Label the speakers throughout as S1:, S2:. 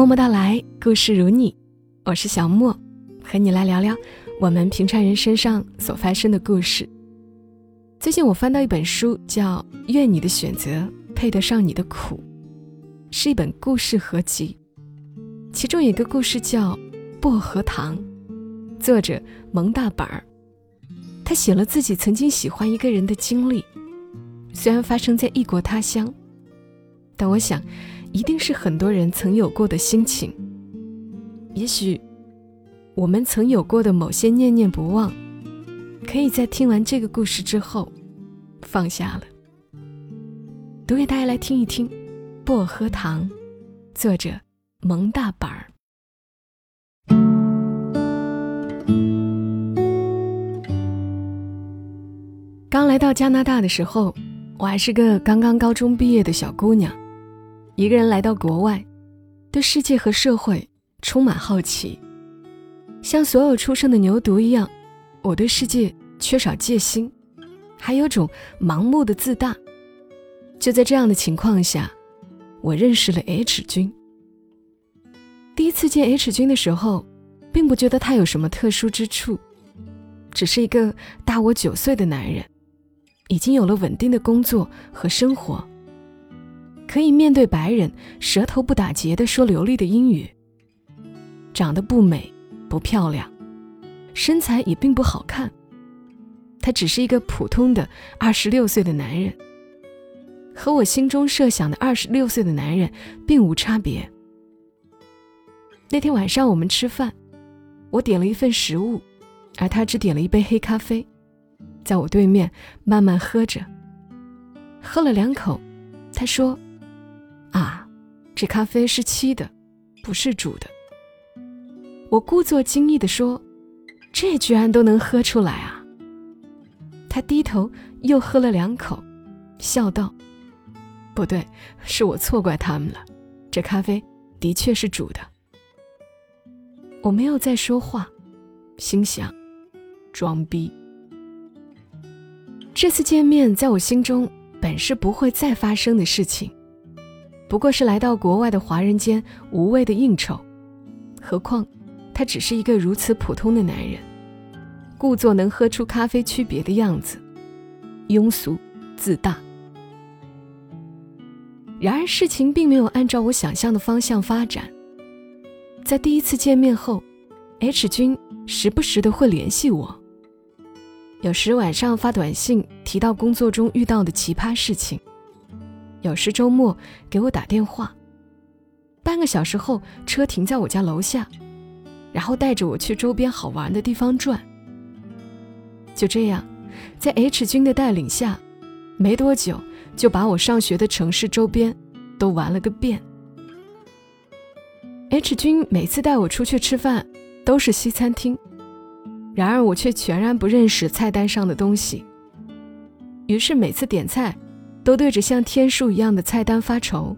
S1: 默默到来，故事如你，我是小莫，和你来聊聊我们平常人身上所发生的故事。最近我翻到一本书，叫《愿你的选择配得上你的苦》，是一本故事合集，其中有一个故事叫《薄荷糖》，作者蒙大本儿，他写了自己曾经喜欢一个人的经历，虽然发生在异国他乡，但我想。一定是很多人曾有过的心情。也许，我们曾有过的某些念念不忘，可以在听完这个故事之后放下了。读给大家来听一听，《薄荷糖》，作者蒙大板儿。刚来到加拿大的时候，我还是个刚刚高中毕业的小姑娘。一个人来到国外，对世界和社会充满好奇，像所有出生的牛犊一样，我对世界缺少戒心，还有种盲目的自大。就在这样的情况下，我认识了 H 君。第一次见 H 君的时候，并不觉得他有什么特殊之处，只是一个大我九岁的男人，已经有了稳定的工作和生活。可以面对白人，舌头不打结的说流利的英语。长得不美，不漂亮，身材也并不好看。他只是一个普通的二十六岁的男人，和我心中设想的二十六岁的男人并无差别。那天晚上我们吃饭，我点了一份食物，而他只点了一杯黑咖啡，在我对面慢慢喝着。喝了两口，他说。啊，这咖啡是沏的，不是煮的。我故作惊异地说：“这居然都能喝出来啊！”他低头又喝了两口，笑道：“不对，是我错怪他们了。这咖啡的确是煮的。”我没有再说话，心想：装逼。这次见面在我心中本是不会再发生的事情。不过是来到国外的华人间无谓的应酬，何况他只是一个如此普通的男人，故作能喝出咖啡区别的样子，庸俗自大。然而事情并没有按照我想象的方向发展。在第一次见面后，H 君时不时的会联系我，有时晚上发短信提到工作中遇到的奇葩事情。有时周末给我打电话，半个小时后车停在我家楼下，然后带着我去周边好玩的地方转。就这样，在 H 君的带领下，没多久就把我上学的城市周边都玩了个遍。H 君每次带我出去吃饭都是西餐厅，然而我却全然不认识菜单上的东西，于是每次点菜。都对着像天书一样的菜单发愁。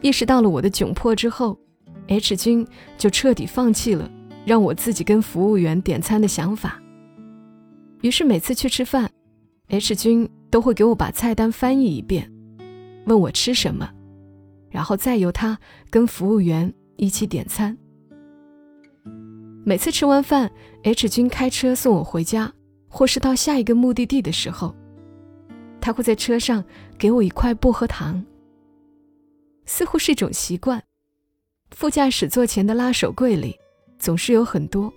S1: 意识到了我的窘迫之后，H 君就彻底放弃了让我自己跟服务员点餐的想法。于是每次去吃饭，H 君都会给我把菜单翻译一遍，问我吃什么，然后再由他跟服务员一起点餐。每次吃完饭，H 君开车送我回家，或是到下一个目的地的时候。他会在车上给我一块薄荷糖，似乎是一种习惯。副驾驶座前的拉手柜里总是有很多，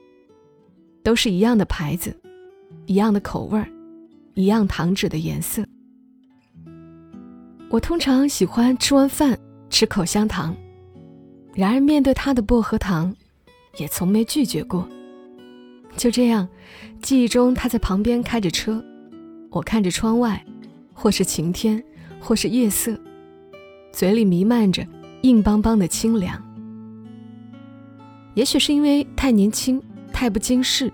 S1: 都是一样的牌子，一样的口味儿，一样糖纸的颜色。我通常喜欢吃完饭吃口香糖，然而面对他的薄荷糖，也从没拒绝过。就这样，记忆中他在旁边开着车，我看着窗外。或是晴天，或是夜色，嘴里弥漫着硬邦邦的清凉。也许是因为太年轻，太不经事，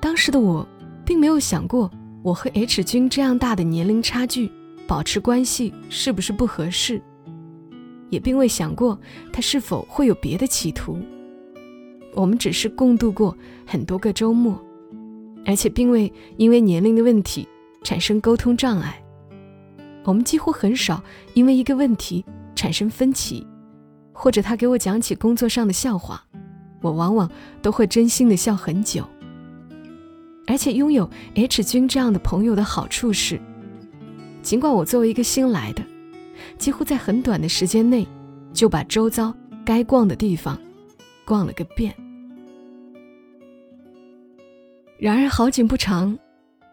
S1: 当时的我并没有想过我和 H 君这样大的年龄差距保持关系是不是不合适，也并未想过他是否会有别的企图。我们只是共度过很多个周末，而且并未因为年龄的问题产生沟通障碍。我们几乎很少因为一个问题产生分歧，或者他给我讲起工作上的笑话，我往往都会真心的笑很久。而且拥有 H 君这样的朋友的好处是，尽管我作为一个新来的，几乎在很短的时间内就把周遭该逛的地方逛了个遍。然而好景不长，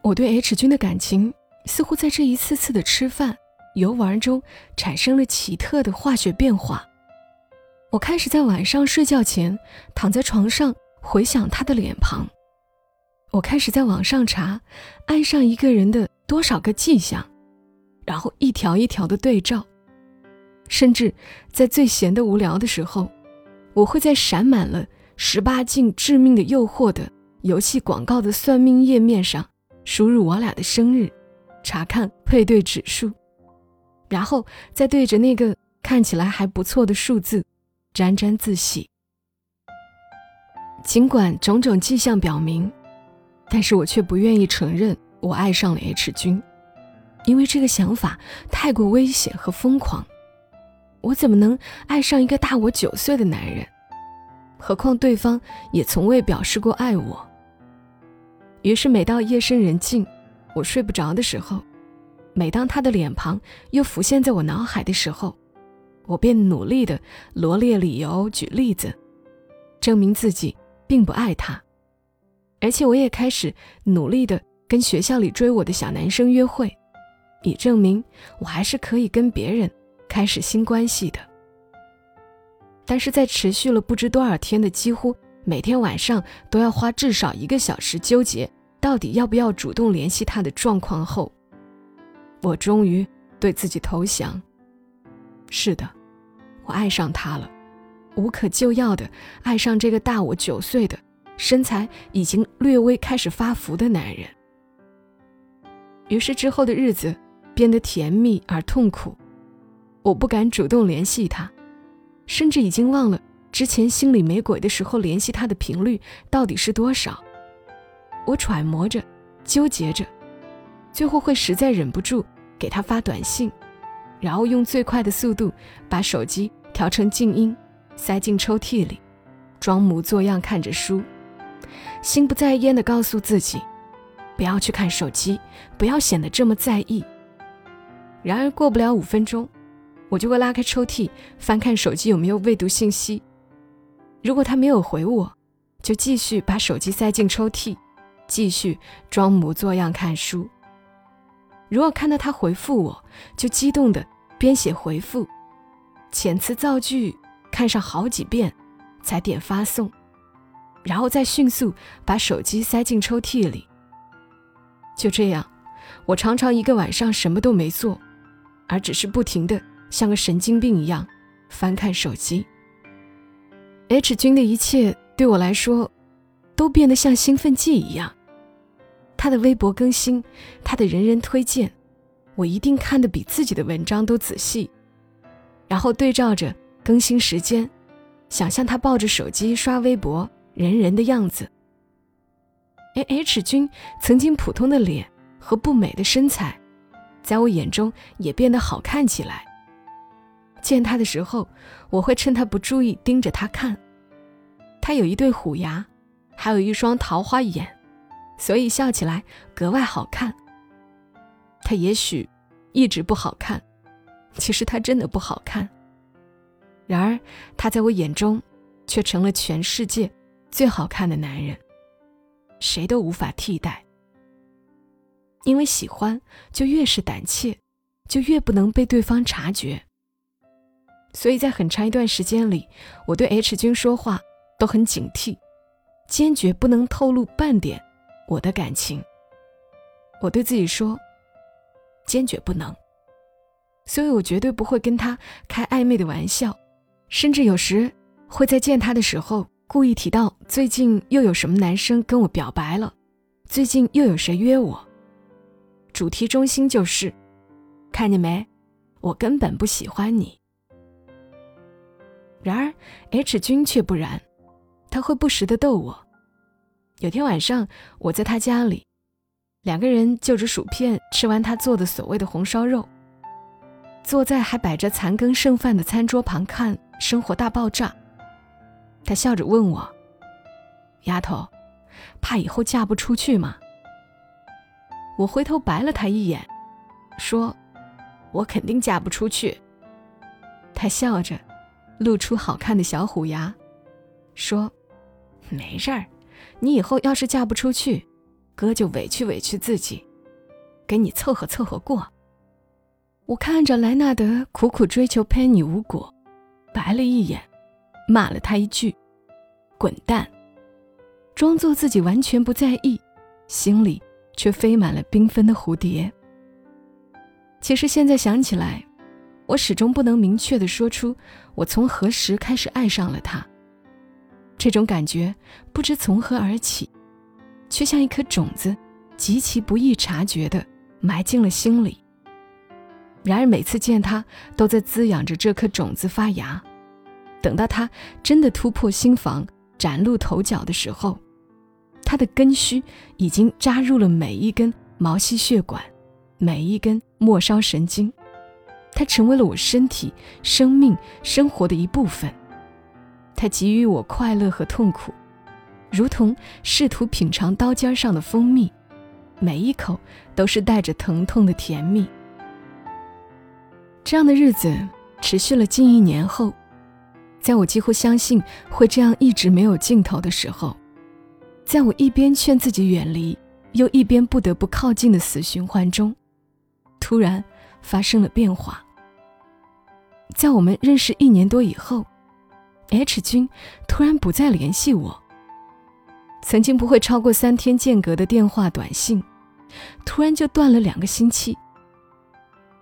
S1: 我对 H 君的感情似乎在这一次次的吃饭、游玩中产生了奇特的化学变化。我开始在晚上睡觉前躺在床上回想他的脸庞。我开始在网上查爱上一个人的多少个迹象，然后一条一条的对照。甚至在最闲的无聊的时候，我会在闪满了十八禁致命的诱惑的游戏广告的算命页面上输入我俩的生日，查看配对指数，然后再对着那个看起来还不错的数字。沾沾自喜。尽管种种迹象表明，但是我却不愿意承认我爱上了 H 君，因为这个想法太过危险和疯狂。我怎么能爱上一个大我九岁的男人？何况对方也从未表示过爱我。于是，每到夜深人静，我睡不着的时候，每当他的脸庞又浮现在我脑海的时候，我便努力的罗列理由、举例子，证明自己并不爱他，而且我也开始努力的跟学校里追我的小男生约会，以证明我还是可以跟别人开始新关系的。但是在持续了不知多少天的几乎每天晚上都要花至少一个小时纠结到底要不要主动联系他的状况后，我终于对自己投降。是的。我爱上他了，无可救药的爱上这个大我九岁的、身材已经略微开始发福的男人。于是之后的日子变得甜蜜而痛苦。我不敢主动联系他，甚至已经忘了之前心里没鬼的时候联系他的频率到底是多少。我揣摩着，纠结着，最后会实在忍不住给他发短信，然后用最快的速度把手机。调成静音，塞进抽屉里，装模作样看着书，心不在焉地告诉自己，不要去看手机，不要显得这么在意。然而过不了五分钟，我就会拉开抽屉，翻看手机有没有未读信息。如果他没有回我，就继续把手机塞进抽屉，继续装模作样看书。如果看到他回复我，就激动的编写回复。遣词造句看上好几遍，才点发送，然后再迅速把手机塞进抽屉里。就这样，我常常一个晚上什么都没做，而只是不停的像个神经病一样翻看手机。H 君的一切对我来说，都变得像兴奋剂一样。他的微博更新，他的人人推荐，我一定看得比自己的文章都仔细。然后对照着更新时间，想象他抱着手机刷微博，人人的样子。而 H 君曾经普通的脸和不美的身材，在我眼中也变得好看起来。见他的时候，我会趁他不注意盯着他看。他有一对虎牙，还有一双桃花眼，所以笑起来格外好看。他也许一直不好看。其实他真的不好看，然而他在我眼中，却成了全世界最好看的男人，谁都无法替代。因为喜欢，就越是胆怯，就越不能被对方察觉。所以在很长一段时间里，我对 H 君说话都很警惕，坚决不能透露半点我的感情。我对自己说，坚决不能。所以我绝对不会跟他开暧昧的玩笑，甚至有时会在见他的时候故意提到最近又有什么男生跟我表白了，最近又有谁约我。主题中心就是，看见没，我根本不喜欢你。然而 H 君却不然，他会不时的逗我。有天晚上我在他家里，两个人就着薯片吃完他做的所谓的红烧肉。坐在还摆着残羹剩饭的餐桌旁看生活大爆炸。他笑着问我：“丫头，怕以后嫁不出去吗？”我回头白了他一眼，说：“我肯定嫁不出去。”他笑着，露出好看的小虎牙，说：“没事儿，你以后要是嫁不出去，哥就委屈委屈自己，给你凑合凑合过。”我看着莱纳德苦苦追求佩妮无果，白了一眼，骂了他一句：“滚蛋！”装作自己完全不在意，心里。却飞满了缤纷的蝴蝶。其实现在想起来，我始终不能明确的说出我从何时开始爱上了他。这种感觉不知从何而起，却像一颗种子，极其不易察觉的埋进了心里。然而每次见他，都在滋养着这颗种子发芽。等到他真的突破心房，崭露头角的时候。他的根须已经扎入了每一根毛细血管，每一根末梢神经，它成为了我身体、生命、生活的一部分。它给予我快乐和痛苦，如同试图品尝刀尖上的蜂蜜，每一口都是带着疼痛的甜蜜。这样的日子持续了近一年后，在我几乎相信会这样一直没有尽头的时候。在我一边劝自己远离，又一边不得不靠近的死循环中，突然发生了变化。在我们认识一年多以后，H 君突然不再联系我。曾经不会超过三天间隔的电话短信，突然就断了两个星期。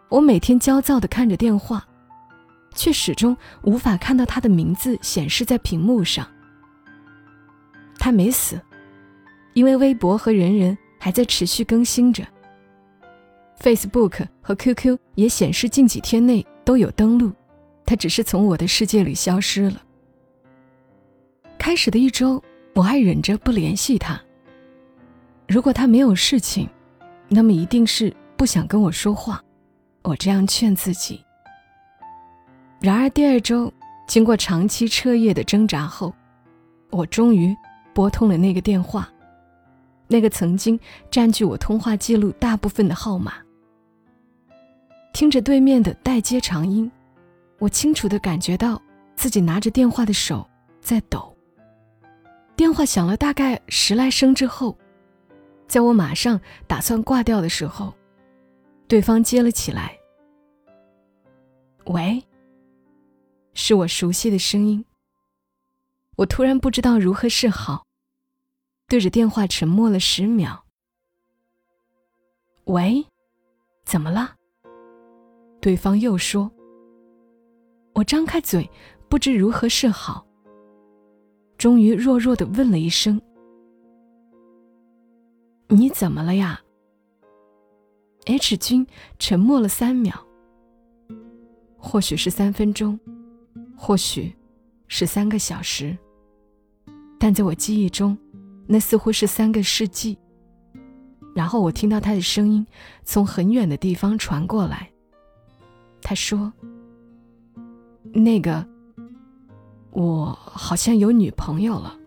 S1: 我每天焦躁地看着电话，却始终无法看到他的名字显示在屏幕上。他没死。因为微博和人人还在持续更新着，Facebook 和 QQ 也显示近几天内都有登录，他只是从我的世界里消失了。开始的一周，我还忍着不联系他。如果他没有事情，那么一定是不想跟我说话，我这样劝自己。然而第二周，经过长期彻夜的挣扎后，我终于拨通了那个电话。那个曾经占据我通话记录大部分的号码，听着对面的待接长音，我清楚的感觉到自己拿着电话的手在抖。电话响了大概十来声之后，在我马上打算挂掉的时候，对方接了起来。喂，是我熟悉的声音。我突然不知道如何是好。对着电话沉默了十秒。喂，怎么了？对方又说。我张开嘴，不知如何是好。终于弱弱的问了一声：“你怎么了呀？”H 君沉默了三秒，或许是三分钟，或许是三个小时，但在我记忆中。那似乎是三个世纪。然后我听到他的声音从很远的地方传过来。他说：“那个，我好像有女朋友了。”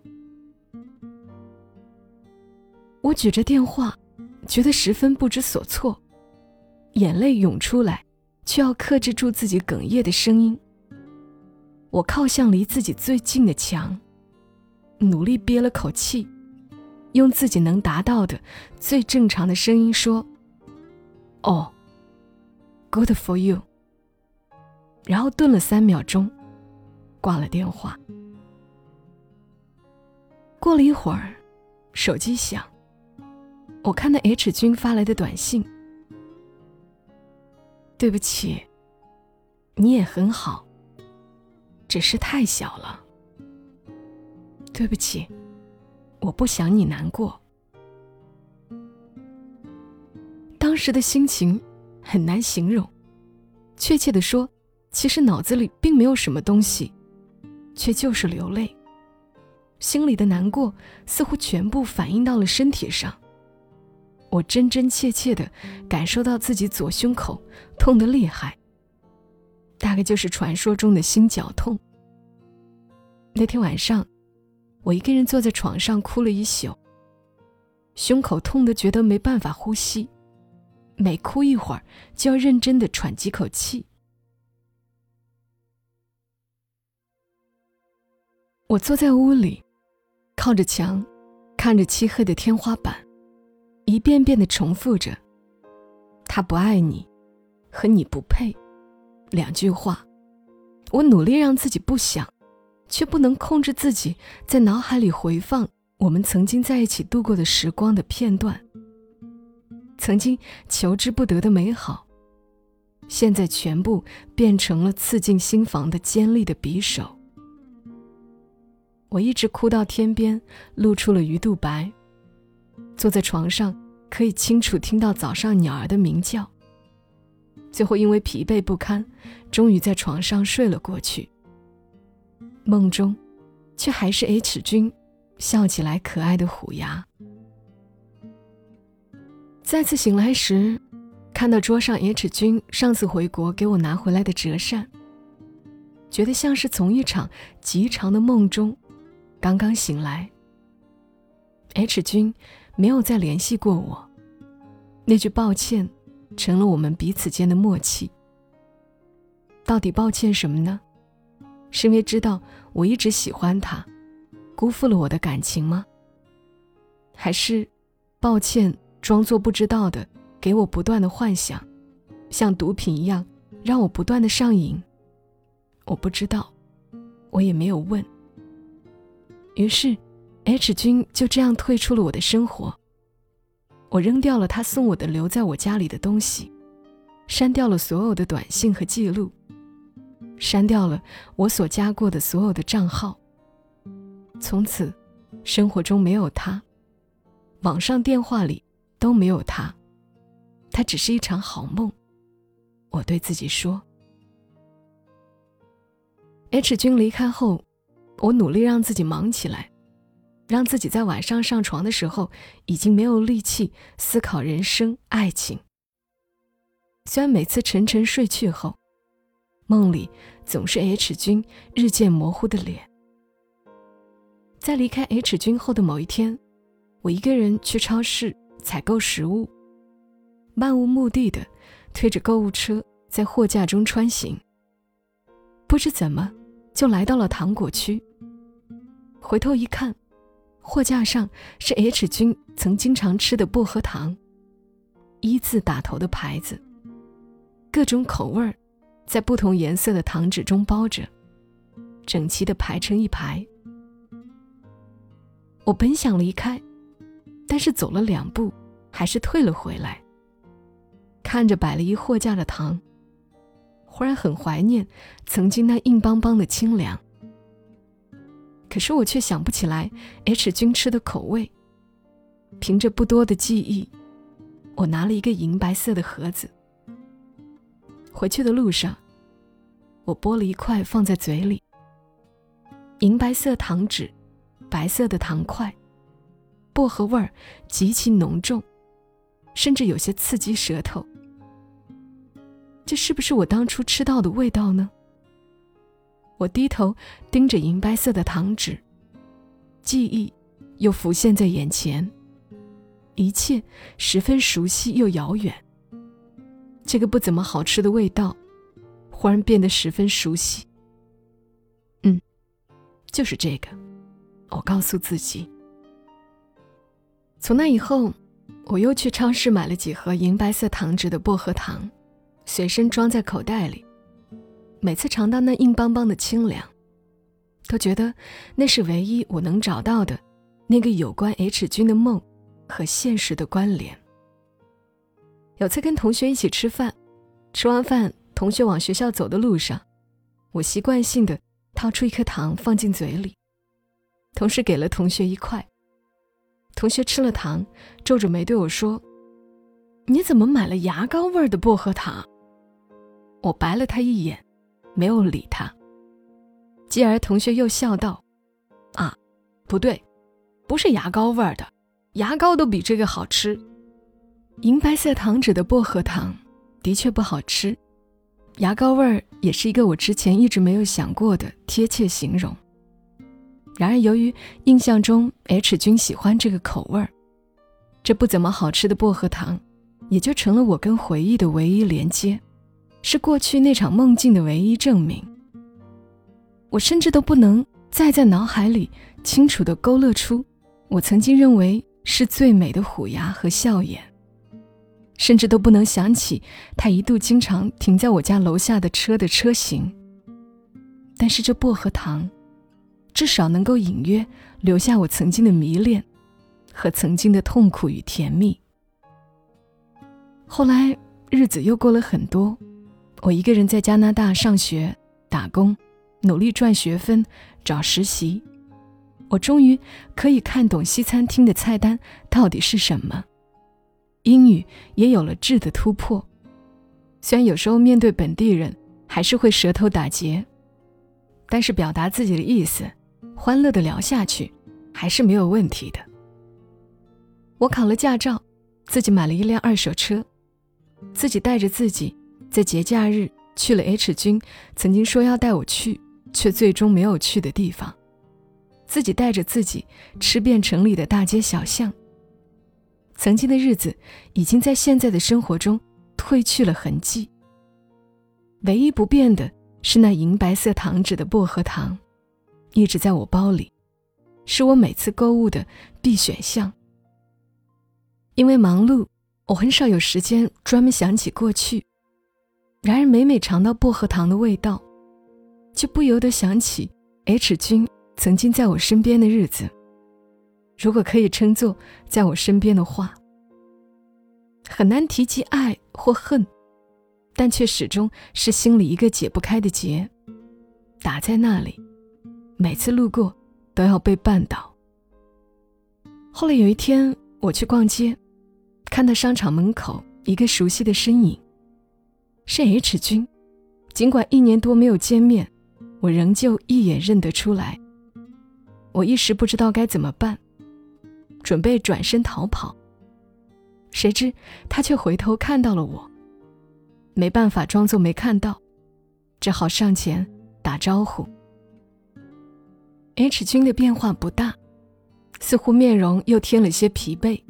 S1: 我举着电话，觉得十分不知所措，眼泪涌出来，却要克制住自己哽咽的声音。我靠向离自己最近的墙，努力憋了口气。用自己能达到的最正常的声音说：“哦，Good for you。”然后顿了三秒钟，挂了电话。过了一会儿，手机响，我看到 H 君发来的短信：“对不起，你也很好，只是太小了。对不起。”我不想你难过。当时的心情很难形容，确切的说，其实脑子里并没有什么东西，却就是流泪。心里的难过似乎全部反映到了身体上。我真真切切的感受到自己左胸口痛得厉害，大概就是传说中的心绞痛。那天晚上，我一个人坐在床上哭了一宿，胸口痛得觉得没办法呼吸，每哭一会儿就要认真的喘几口气。我坐在屋里，靠着墙，看着漆黑的天花板，一遍遍的重复着：“他不爱你，和你不配。”两句话，我努力让自己不想，却不能控制自己在脑海里回放我们曾经在一起度过的时光的片段。曾经求之不得的美好，现在全部变成了刺进心房的尖利的匕首。我一直哭到天边，露出了鱼肚白。坐在床上，可以清楚听到早上鸟儿的鸣叫。最后因为疲惫不堪，终于在床上睡了过去。梦中，却还是 H 君笑起来可爱的虎牙。再次醒来时，看到桌上 H 君上次回国给我拿回来的折扇，觉得像是从一场极长的梦中。刚刚醒来，H 君没有再联系过我。那句抱歉，成了我们彼此间的默契。到底抱歉什么呢？是因为知道我一直喜欢他，辜负了我的感情吗？还是抱歉，装作不知道的，给我不断的幻想，像毒品一样，让我不断的上瘾？我不知道，我也没有问。于是，H 君就这样退出了我的生活。我扔掉了他送我的留在我家里的东西，删掉了所有的短信和记录，删掉了我所加过的所有的账号。从此，生活中没有他，网上电话里都没有他，他只是一场好梦。我对自己说。H 君离开后。我努力让自己忙起来，让自己在晚上上床的时候已经没有力气思考人生、爱情。虽然每次沉沉睡去后，梦里总是 H 君日渐模糊的脸。在离开 H 君后的某一天，我一个人去超市采购食物，漫无目的的推着购物车在货架中穿行，不知怎么就来到了糖果区。回头一看，货架上是 H 君曾经常吃的薄荷糖，一字打头的牌子，各种口味儿，在不同颜色的糖纸中包着，整齐的排成一排。我本想离开，但是走了两步，还是退了回来。看着摆了一货架的糖，忽然很怀念曾经那硬邦邦的清凉。可是我却想不起来 H 君吃的口味。凭着不多的记忆，我拿了一个银白色的盒子。回去的路上，我剥了一块放在嘴里。银白色糖纸，白色的糖块，薄荷味儿极其浓重，甚至有些刺激舌头。这是不是我当初吃到的味道呢？我低头盯着银白色的糖纸，记忆又浮现在眼前，一切十分熟悉又遥远。这个不怎么好吃的味道，忽然变得十分熟悉。嗯，就是这个，我告诉自己。从那以后，我又去超市买了几盒银白色糖纸的薄荷糖，随身装在口袋里。每次尝到那硬邦邦的清凉，都觉得那是唯一我能找到的那个有关 H 君的梦和现实的关联。有次跟同学一起吃饭，吃完饭，同学往学校走的路上，我习惯性的掏出一颗糖放进嘴里，同时给了同学一块。同学吃了糖，皱着眉对我说：“你怎么买了牙膏味儿的薄荷糖？”我白了他一眼。没有理他。继而，同学又笑道：“啊，不对，不是牙膏味儿的，牙膏都比这个好吃。银白色糖纸的薄荷糖的确不好吃，牙膏味儿也是一个我之前一直没有想过的贴切形容。然而，由于印象中 H 君喜欢这个口味儿，这不怎么好吃的薄荷糖，也就成了我跟回忆的唯一连接，是过去那场梦境的唯一证明。我甚至都不能再在脑海里清楚地勾勒出我曾经认为是最美的虎牙和笑颜，甚至都不能想起他一度经常停在我家楼下的车的车型。但是这薄荷糖。至少能够隐约留下我曾经的迷恋，和曾经的痛苦与甜蜜。后来日子又过了很多，我一个人在加拿大上学、打工，努力赚学分、找实习。我终于可以看懂西餐厅的菜单到底是什么，英语也有了质的突破。虽然有时候面对本地人还是会舌头打结，但是表达自己的意思。欢乐的聊下去，还是没有问题的。我考了驾照，自己买了一辆二手车，自己带着自己在节假日去了 H 君曾经说要带我去，却最终没有去的地方。自己带着自己吃遍城里的大街小巷。曾经的日子已经在现在的生活中褪去了痕迹。唯一不变的是那银白色糖纸的薄荷糖。一直在我包里，是我每次购物的必选项。因为忙碌，我很少有时间专门想起过去。然而每每尝到薄荷糖的味道，就不由得想起 H 君曾经在我身边的日子。如果可以称作在我身边的话，很难提及爱或恨，但却始终是心里一个解不开的结，打在那里。每次路过，都要被绊倒。后来有一天，我去逛街，看到商场门口一个熟悉的身影，是 H 君。尽管一年多没有见面，我仍旧一眼认得出来。我一时不知道该怎么办，准备转身逃跑，谁知他却回头看到了我。没办法装作没看到，只好上前打招呼。H 君的变化不大，似乎面容又添了些疲惫。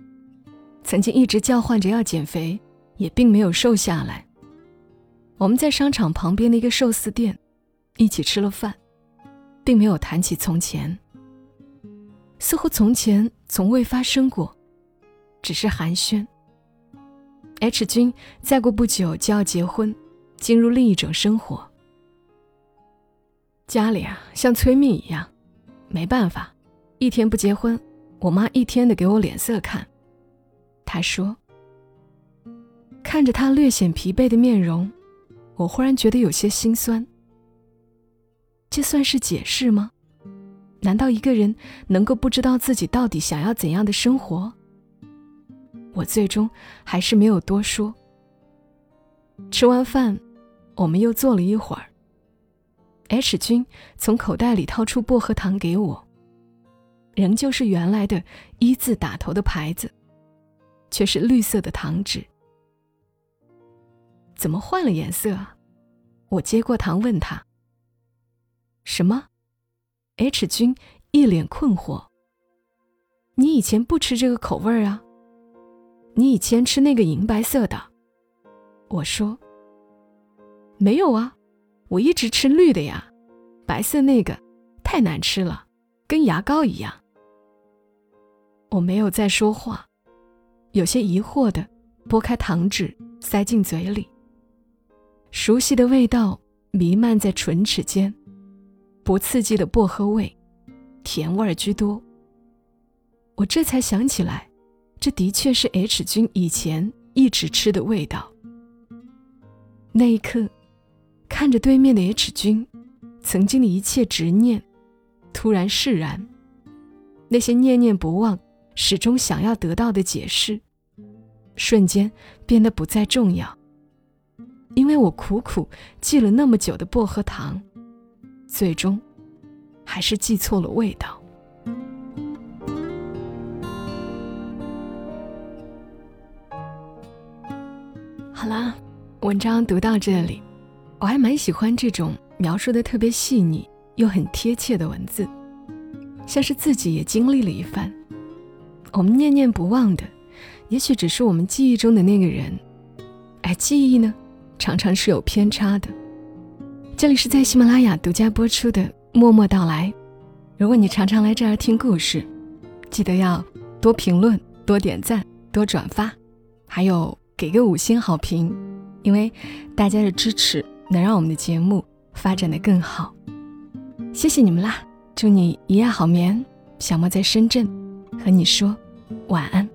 S1: 曾经一直叫唤着要减肥，也并没有瘦下来。我们在商场旁边的一个寿司店一起吃了饭，并没有谈起从前。似乎从前从未发生过，只是寒暄。H 君再过不久就要结婚，进入另一种生活。家里啊，像催命一样。没办法，一天不结婚，我妈一天的给我脸色看。她说：“看着他略显疲惫的面容，我忽然觉得有些心酸。这算是解释吗？难道一个人能够不知道自己到底想要怎样的生活？”我最终还是没有多说。吃完饭，我们又坐了一会儿。H 君从口袋里掏出薄荷糖给我，仍旧是原来的一字打头的牌子，却是绿色的糖纸。怎么换了颜色啊？我接过糖问他。什么？H 君一脸困惑。你以前不吃这个口味啊？你以前吃那个银白色的。我说。没有啊。我一直吃绿的呀，白色那个太难吃了，跟牙膏一样。我没有再说话，有些疑惑的拨开糖纸塞进嘴里。熟悉的味道弥漫在唇齿间，不刺激的薄荷味，甜味居多。我这才想起来，这的确是 H 君以前一直吃的味道。那一刻。看着对面的 H 君，曾经的一切执念，突然释然。那些念念不忘、始终想要得到的解释，瞬间变得不再重要。因为我苦苦记了那么久的薄荷糖，最终还是记错了味道。好啦，文章读到这里。我还蛮喜欢这种描述的特别细腻又很贴切的文字，像是自己也经历了一番。我们念念不忘的，也许只是我们记忆中的那个人，而记忆呢，常常是有偏差的。这里是在喜马拉雅独家播出的《默默到来》。如果你常常来这儿听故事，记得要多评论、多点赞、多转发，还有给个五星好评，因为大家的支持能让我们的节目发展的更好。谢谢你们啦！祝你一夜好眠。小莫在深圳，和你说晚安。